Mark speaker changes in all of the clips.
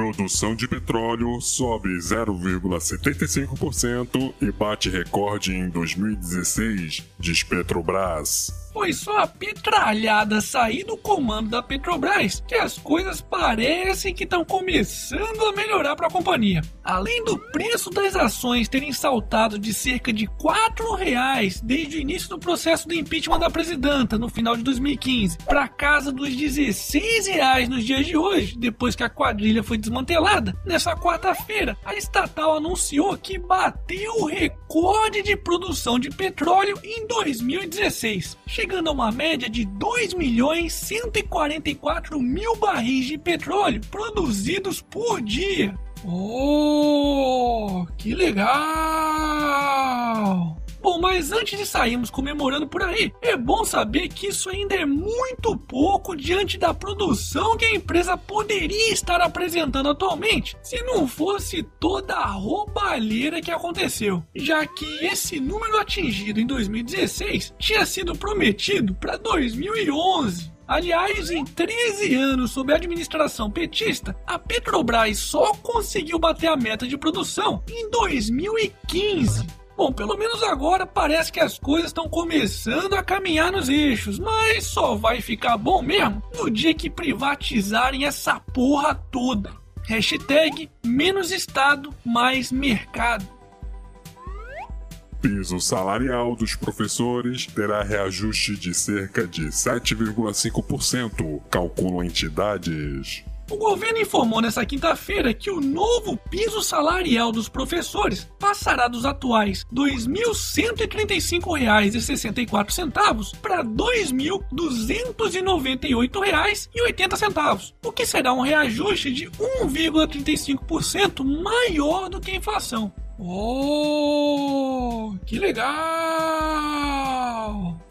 Speaker 1: produção de petróleo sobe 0,75% e bate recorde em 2016, diz Petrobras.
Speaker 2: Foi só a petralhada sair do comando da Petrobras que as coisas parecem que estão começando a melhorar para a companhia. Além do preço das ações terem saltado de cerca de R$ reais desde o início do processo do impeachment da presidenta no final de 2015 para casa dos 16 reais nos dias de hoje, depois que a quadrilha foi desmantelada, nessa quarta-feira a estatal anunciou que bateu o recorde de produção de petróleo em 2016 chegando a uma média de 2 milhões 144 mil barris de petróleo produzidos por dia. Oh, que legal! Bom, mas antes de sairmos comemorando por aí, é bom saber que isso ainda é muito pouco diante da produção que a empresa poderia estar apresentando atualmente, se não fosse toda a roubalheira que aconteceu, já que esse número atingido em 2016 tinha sido prometido para 2011. Aliás, em 13 anos sob a administração petista, a Petrobras só conseguiu bater a meta de produção em 2015. Bom, pelo menos agora parece que as coisas estão começando a caminhar nos eixos, mas só vai ficar bom mesmo no dia que privatizarem essa porra toda. Hashtag menos Estado, mais mercado.
Speaker 1: Piso salarial dos professores terá reajuste de cerca de 7,5%, calculam entidades.
Speaker 2: O governo informou nesta quinta-feira que o novo piso salarial dos professores passará dos atuais R$ 2.135,64 para R$ 2.298,80, o que será um reajuste de 1,35% maior do que a inflação. Oh, que legal!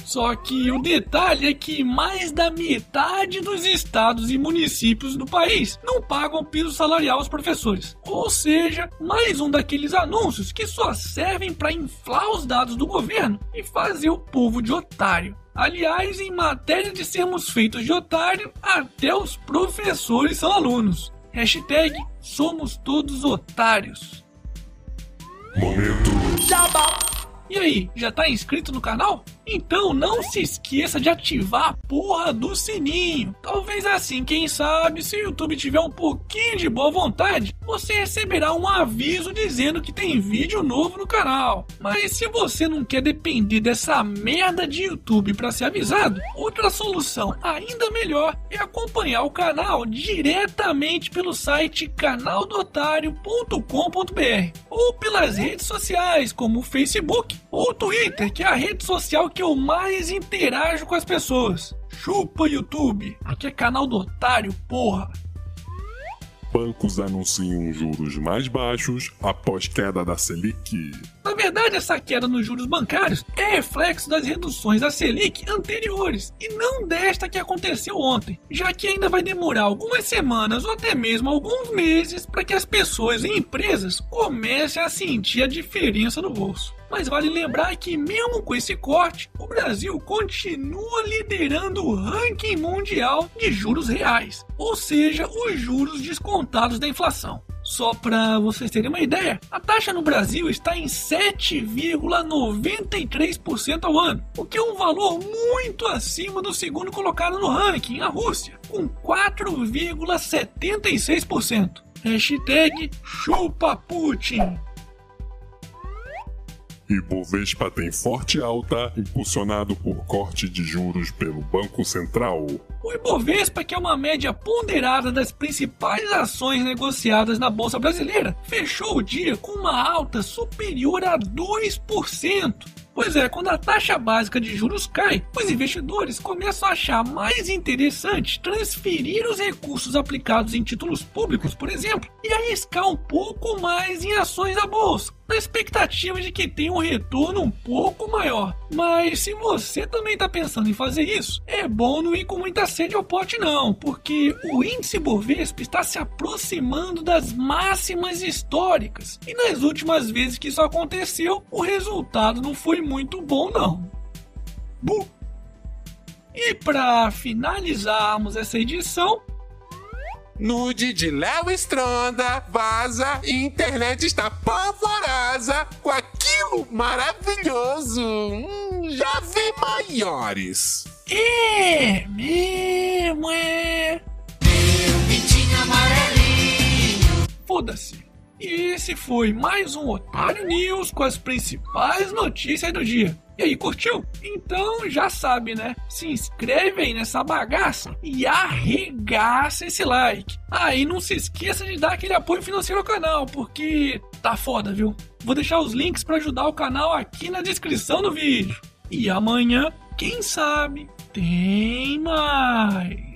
Speaker 2: Só que o detalhe é que mais da metade dos estados e municípios do país não pagam piso salarial aos professores. Ou seja, mais um daqueles anúncios que só servem para inflar os dados do governo e fazer o povo de otário. Aliás, em matéria de sermos feitos de otário, até os professores são alunos. Hashtag somos todos otários.
Speaker 1: Momento.
Speaker 2: E aí, já tá inscrito no canal? Então não se esqueça de ativar a porra do sininho. Talvez assim, quem sabe, se o YouTube tiver um pouquinho de boa vontade, você receberá um aviso dizendo que tem vídeo novo no canal. Mas se você não quer depender dessa merda de YouTube para ser avisado, outra solução ainda melhor é acompanhar o canal diretamente pelo site canaldotário.com.br ou pelas redes sociais como o Facebook o Twitter, que é a rede social que eu mais interajo com as pessoas. Chupa YouTube, aqui é canal do otário, porra.
Speaker 1: Bancos anunciam juros mais baixos após queda da Selic.
Speaker 2: Na verdade, essa queda nos juros bancários é reflexo das reduções da Selic anteriores e não desta que aconteceu ontem, já que ainda vai demorar algumas semanas ou até mesmo alguns meses para que as pessoas e empresas comecem a sentir a diferença no bolso. Mas vale lembrar que, mesmo com esse corte, o Brasil continua liderando o ranking mundial de juros reais, ou seja, os juros descontados da inflação. Só para vocês terem uma ideia, a taxa no Brasil está em 7,93% ao ano, o que é um valor muito acima do segundo colocado no ranking, a Rússia, com 4,76%. Hashtag chupa Putin.
Speaker 1: Ibovespa tem forte alta, impulsionado por corte de juros pelo Banco Central.
Speaker 2: O Ibovespa, que é uma média ponderada das principais ações negociadas na Bolsa Brasileira, fechou o dia com uma alta superior a 2%. Pois é, quando a taxa básica de juros cai, os investidores começam a achar mais interessante transferir os recursos aplicados em títulos públicos, por exemplo, e arriscar um pouco mais em ações da bolsa, na expectativa de que tenha um retorno um pouco maior. Mas se você também está pensando em fazer isso, é bom não ir com muita sede ao pote não, porque o índice Bovespa está se aproximando das máximas históricas. E nas últimas vezes que isso aconteceu, o resultado não foi muito bom não. Bu. E para finalizarmos essa edição,
Speaker 3: Nude de Léo Stronda vaza e internet está pavorosa com aquilo maravilhoso. Hum, já vi maiores.
Speaker 2: É mesmo, é. Foda-se. E esse foi mais um Otário News com as principais notícias do dia. E aí, curtiu? Então já sabe, né? Se inscreve aí nessa bagaça e arregaça esse like. Aí ah, não se esqueça de dar aquele apoio financeiro ao canal, porque tá foda, viu? Vou deixar os links para ajudar o canal aqui na descrição do vídeo. E amanhã, quem sabe, tem mais.